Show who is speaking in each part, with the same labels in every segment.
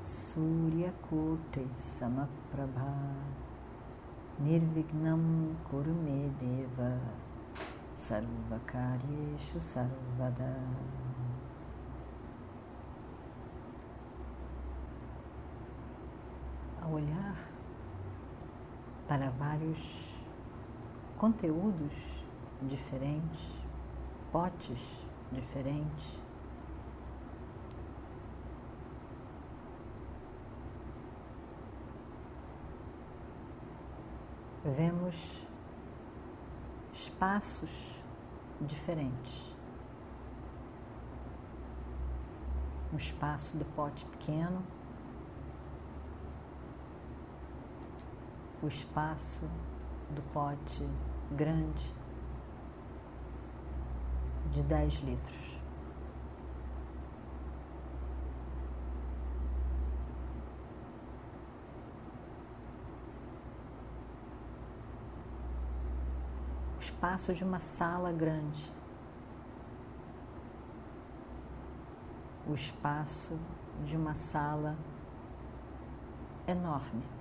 Speaker 1: Suryakotai Samaprabha. Nirvignam Kurume Deva. Sarvakaryeshu Sarvada. Ao olhar para vários conteúdos diferentes, potes diferentes, vemos espaços diferentes. Um espaço do pote pequeno, o espaço do pote grande de 10 litros. Espaço de uma sala grande. O espaço de uma sala enorme.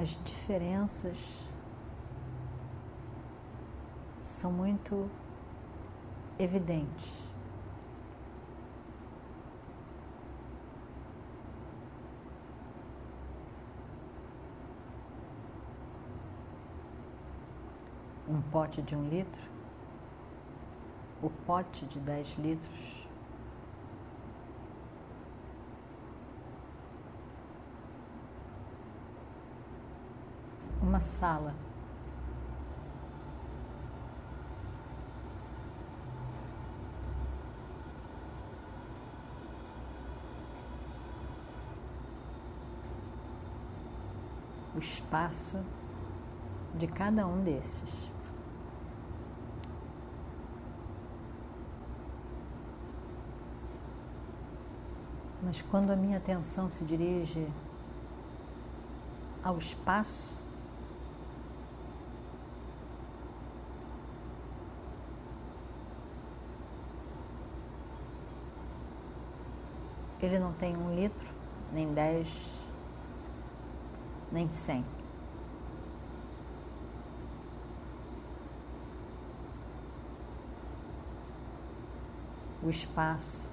Speaker 1: As diferenças são muito evidentes. Um pote de um litro, o pote de dez litros uma sala. O espaço de cada um desses. Mas quando a minha atenção se dirige ao espaço, Ele não tem um litro, nem dez, nem cem. O espaço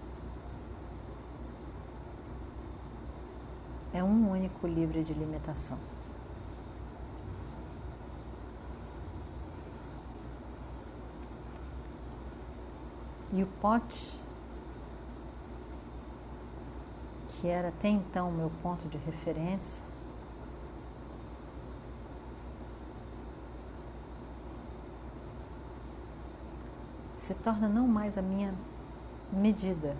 Speaker 1: é um único livre de limitação. E o pote que era até então o meu ponto de referência, se torna não mais a minha medida,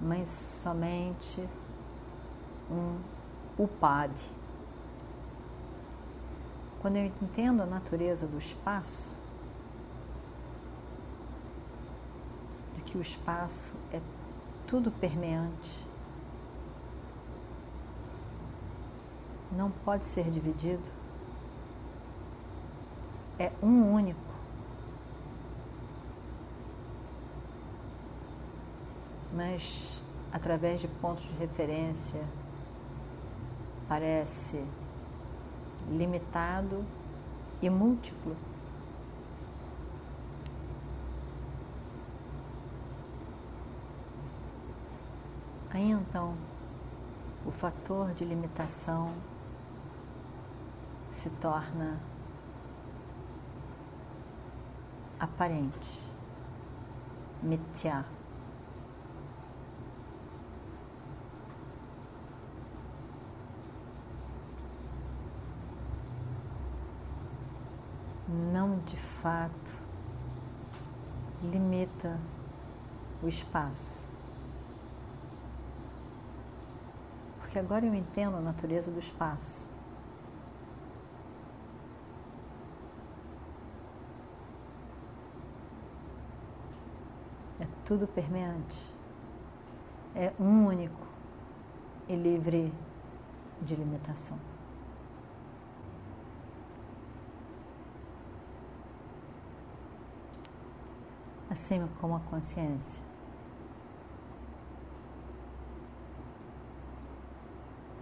Speaker 1: mas somente um upad. Quando eu entendo a natureza do espaço, de que o espaço é tudo permeante. Não pode ser dividido. É um único. Mas através de pontos de referência parece limitado e múltiplo. Aí então, o fator de limitação se torna aparente. Mitya. Não de fato limita o espaço. Porque agora eu entendo a natureza do espaço. É tudo permeante. É único e livre de limitação. Assim como a consciência.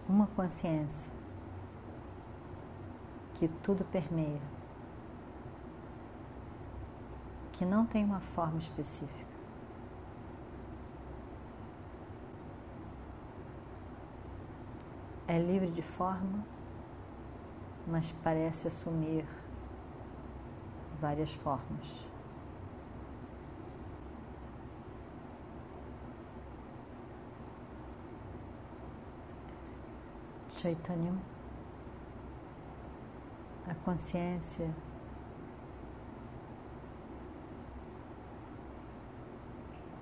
Speaker 1: Uma consciência que tudo permeia, que não tem uma forma específica. é livre de forma, mas parece assumir várias formas. Chaitanya, a consciência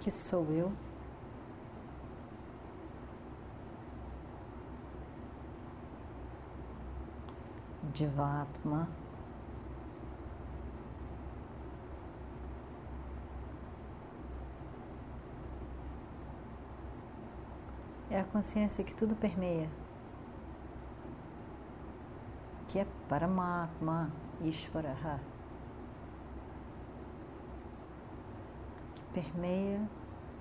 Speaker 1: que sou eu. Jivatma. É a consciência que tudo permeia, que é Paramatma Ishvaraha, que permeia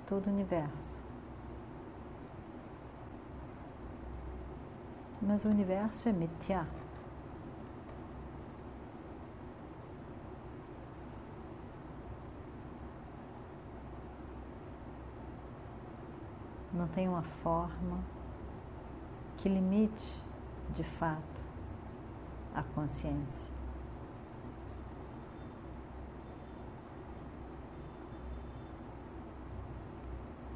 Speaker 1: todo o universo. Mas o universo é Mithya. não tem uma forma que limite de fato a consciência.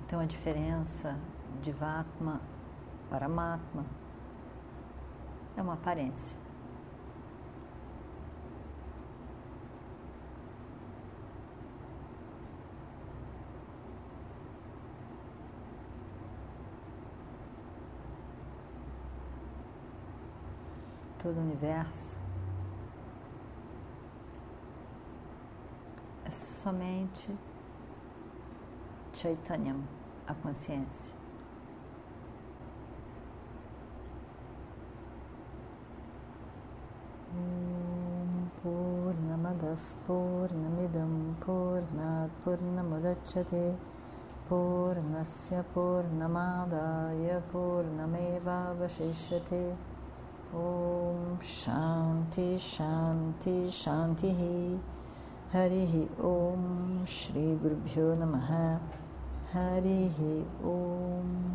Speaker 1: Então a diferença de Vatma para Matma é uma aparência. Todo o universo é somente Chaitanyam, a consciência. Purnamadah Purnamidam Purnat Purnamudachyate Purnasya Purnamadaya Om शांति शांति शांति ही। हरि ही ओम श्री गुरुभ्यो नमः। हरि ही ओम।